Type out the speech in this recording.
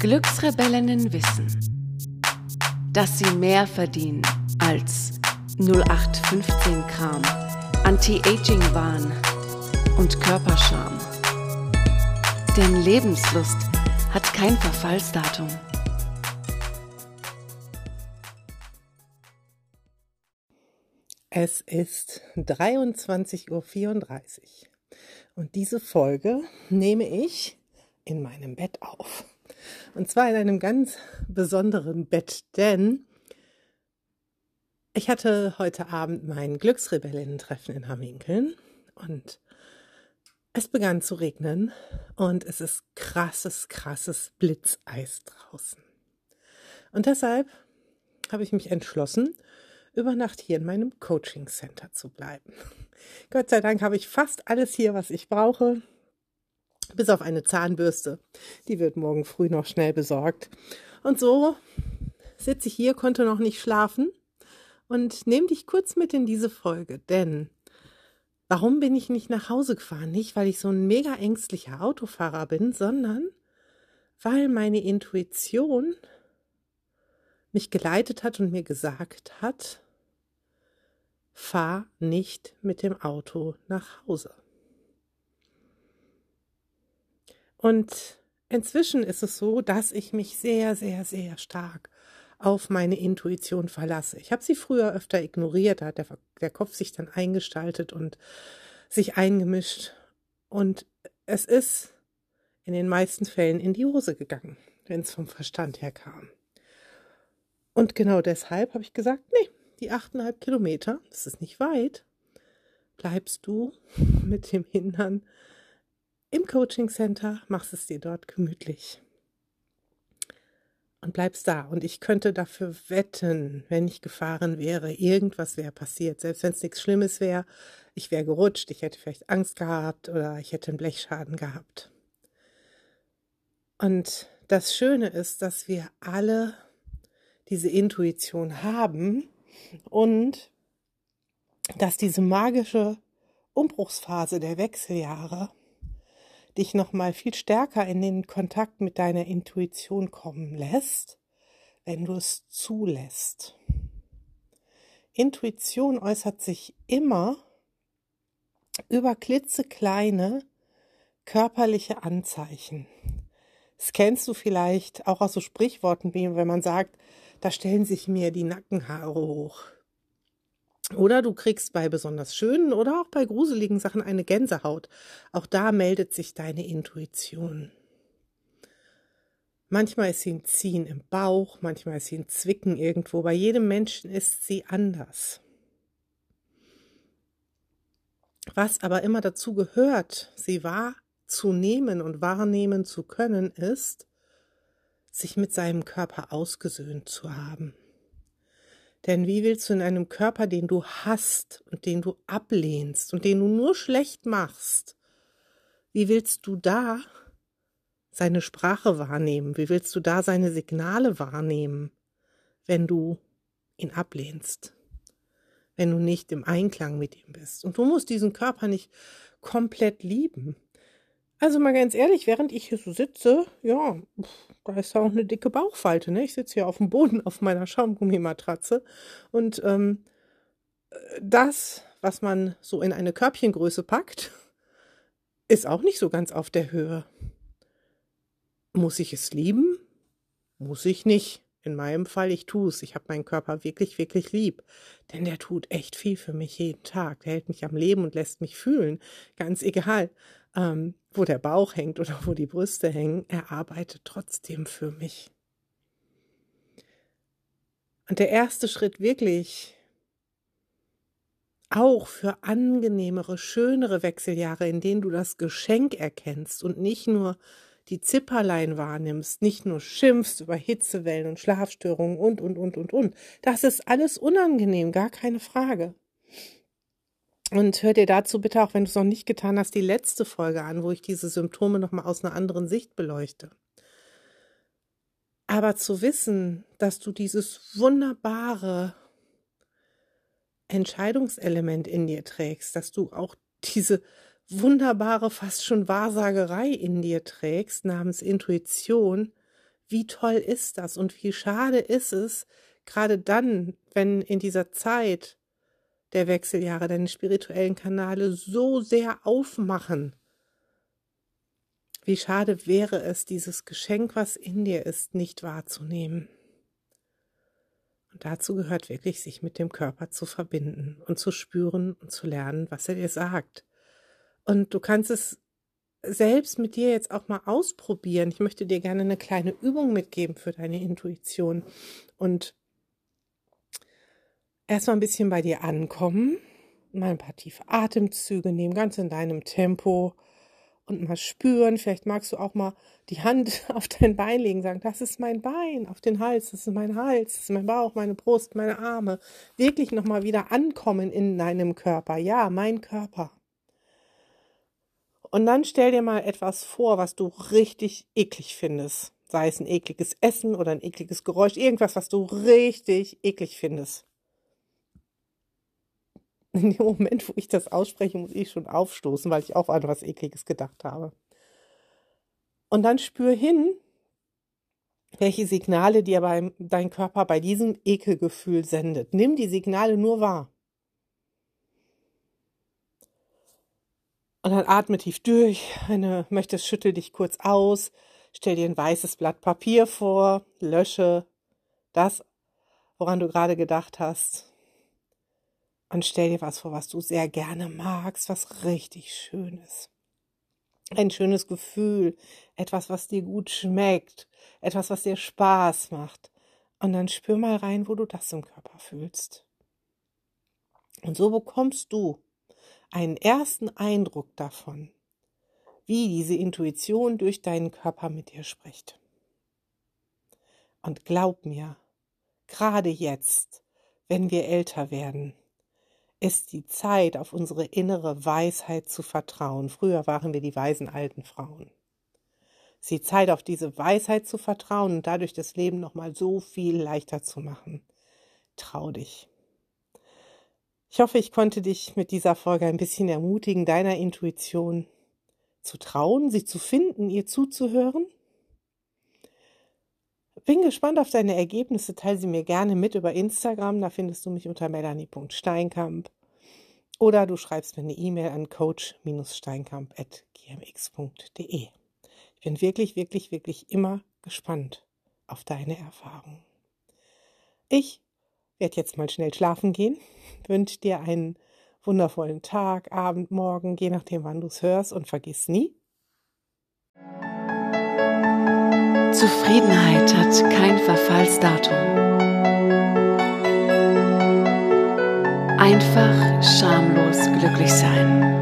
Glücksrebellinnen wissen, dass sie mehr verdienen als 0815 Kram, Anti-Aging-Wahn und Körperscham. Denn Lebenslust hat kein Verfallsdatum. Es ist 23.34 Uhr und diese Folge nehme ich in meinem Bett auf. Und zwar in einem ganz besonderen Bett, denn ich hatte heute Abend mein Glücksrebellinnen-Treffen in Hamminkeln und es begann zu regnen und es ist krasses, krasses Blitzeis draußen. Und deshalb habe ich mich entschlossen, über Nacht hier in meinem Coaching Center zu bleiben. Gott sei Dank habe ich fast alles hier, was ich brauche, bis auf eine Zahnbürste. Die wird morgen früh noch schnell besorgt. Und so sitze ich hier, konnte noch nicht schlafen und nehme dich kurz mit in diese Folge, denn warum bin ich nicht nach Hause gefahren? Nicht, weil ich so ein mega ängstlicher Autofahrer bin, sondern weil meine Intuition mich geleitet hat und mir gesagt hat, fahr nicht mit dem Auto nach Hause. Und inzwischen ist es so, dass ich mich sehr, sehr, sehr stark auf meine Intuition verlasse. Ich habe sie früher öfter ignoriert, da hat der, der Kopf sich dann eingestaltet und sich eingemischt. Und es ist in den meisten Fällen in die Hose gegangen, wenn es vom Verstand her kam. Und genau deshalb habe ich gesagt, nee, die achteinhalb Kilometer, das ist nicht weit, bleibst du mit dem Hintern im Coaching Center, machst es dir dort gemütlich und bleibst da. Und ich könnte dafür wetten, wenn ich gefahren wäre, irgendwas wäre passiert. Selbst wenn es nichts Schlimmes wäre, ich wäre gerutscht, ich hätte vielleicht Angst gehabt oder ich hätte einen Blechschaden gehabt. Und das Schöne ist, dass wir alle diese Intuition haben und dass diese magische Umbruchsphase der Wechseljahre dich noch mal viel stärker in den Kontakt mit deiner Intuition kommen lässt, wenn du es zulässt. Intuition äußert sich immer über klitzekleine körperliche Anzeichen. Das kennst du vielleicht auch aus so Sprichworten, wie wenn man sagt, da stellen sich mir die Nackenhaare hoch. Oder du kriegst bei besonders schönen oder auch bei gruseligen Sachen eine Gänsehaut. Auch da meldet sich deine Intuition. Manchmal ist sie ein Ziehen im Bauch, manchmal ist sie ein Zwicken irgendwo. Bei jedem Menschen ist sie anders. Was aber immer dazu gehört, sie wahrzunehmen und wahrnehmen zu können, ist, sich mit seinem Körper ausgesöhnt zu haben. Denn wie willst du in einem Körper, den du hast und den du ablehnst und den du nur schlecht machst, wie willst du da seine Sprache wahrnehmen? Wie willst du da seine Signale wahrnehmen, wenn du ihn ablehnst? Wenn du nicht im Einklang mit ihm bist. Und du musst diesen Körper nicht komplett lieben. Also mal ganz ehrlich, während ich hier so sitze, ja, da ist ja auch eine dicke Bauchfalte. Ne? Ich sitze hier auf dem Boden auf meiner Schaumgummimatratze und ähm, das, was man so in eine Körbchengröße packt, ist auch nicht so ganz auf der Höhe. Muss ich es lieben? Muss ich nicht. In meinem Fall, ich tue es. Ich habe meinen Körper wirklich, wirklich lieb. Denn der tut echt viel für mich jeden Tag. Der hält mich am Leben und lässt mich fühlen. Ganz egal ähm, wo der Bauch hängt oder wo die Brüste hängen, er arbeitet trotzdem für mich. Und der erste Schritt wirklich auch für angenehmere, schönere Wechseljahre, in denen du das Geschenk erkennst und nicht nur die Zipperlein wahrnimmst, nicht nur schimpfst über Hitzewellen und Schlafstörungen und, und, und, und, und. Das ist alles unangenehm, gar keine Frage. Und hör dir dazu bitte auch, wenn du es noch nicht getan hast, die letzte Folge an, wo ich diese Symptome nochmal aus einer anderen Sicht beleuchte. Aber zu wissen, dass du dieses wunderbare Entscheidungselement in dir trägst, dass du auch diese wunderbare, fast schon Wahrsagerei in dir trägst, namens Intuition, wie toll ist das und wie schade ist es, gerade dann, wenn in dieser Zeit der Wechseljahre deine spirituellen Kanäle so sehr aufmachen. Wie schade wäre es, dieses Geschenk, was in dir ist, nicht wahrzunehmen. Und dazu gehört wirklich, sich mit dem Körper zu verbinden und zu spüren und zu lernen, was er dir sagt. Und du kannst es selbst mit dir jetzt auch mal ausprobieren. Ich möchte dir gerne eine kleine Übung mitgeben für deine Intuition und erstmal ein bisschen bei dir ankommen, mal ein paar tiefe Atemzüge nehmen, ganz in deinem Tempo und mal spüren. Vielleicht magst du auch mal die Hand auf dein Bein legen, sagen, das ist mein Bein, auf den Hals, das ist mein Hals, das ist mein Bauch, meine Brust, meine Arme. Wirklich nochmal wieder ankommen in deinem Körper. Ja, mein Körper. Und dann stell dir mal etwas vor, was du richtig eklig findest. Sei es ein ekliges Essen oder ein ekliges Geräusch, irgendwas, was du richtig eklig findest. In dem Moment, wo ich das ausspreche, muss ich schon aufstoßen, weil ich auch an was Ekliges gedacht habe. Und dann spür hin, welche Signale dir beim, dein Körper bei diesem Ekelgefühl sendet. Nimm die Signale nur wahr. Und dann atme tief durch. Wenn du möchtest, schüttel dich kurz aus. Stell dir ein weißes Blatt Papier vor. Lösche das, woran du gerade gedacht hast. Und stell dir was vor, was du sehr gerne magst, was richtig schön ist. Ein schönes Gefühl, etwas, was dir gut schmeckt, etwas, was dir Spaß macht. Und dann spür mal rein, wo du das im Körper fühlst. Und so bekommst du einen ersten Eindruck davon, wie diese Intuition durch deinen Körper mit dir spricht. Und glaub mir, gerade jetzt, wenn wir älter werden, ist die Zeit, auf unsere innere Weisheit zu vertrauen. Früher waren wir die weisen alten Frauen. Es ist die Zeit, auf diese Weisheit zu vertrauen und dadurch das Leben nochmal so viel leichter zu machen. Trau dich. Ich hoffe, ich konnte dich mit dieser Folge ein bisschen ermutigen, deiner Intuition zu trauen, sie zu finden, ihr zuzuhören. Bin gespannt auf deine Ergebnisse. Teile sie mir gerne mit über Instagram. Da findest du mich unter melanie.steinkamp. Oder du schreibst mir eine E-Mail an coach-steinkamp.gmx.de. Ich bin wirklich, wirklich, wirklich immer gespannt auf deine Erfahrungen. Ich werde jetzt mal schnell schlafen gehen. Wünsche dir einen wundervollen Tag, Abend, Morgen, je nachdem, wann du es hörst und vergiss nie. Zufriedenheit hat kein Verfallsdatum. Einfach schamlos glücklich sein.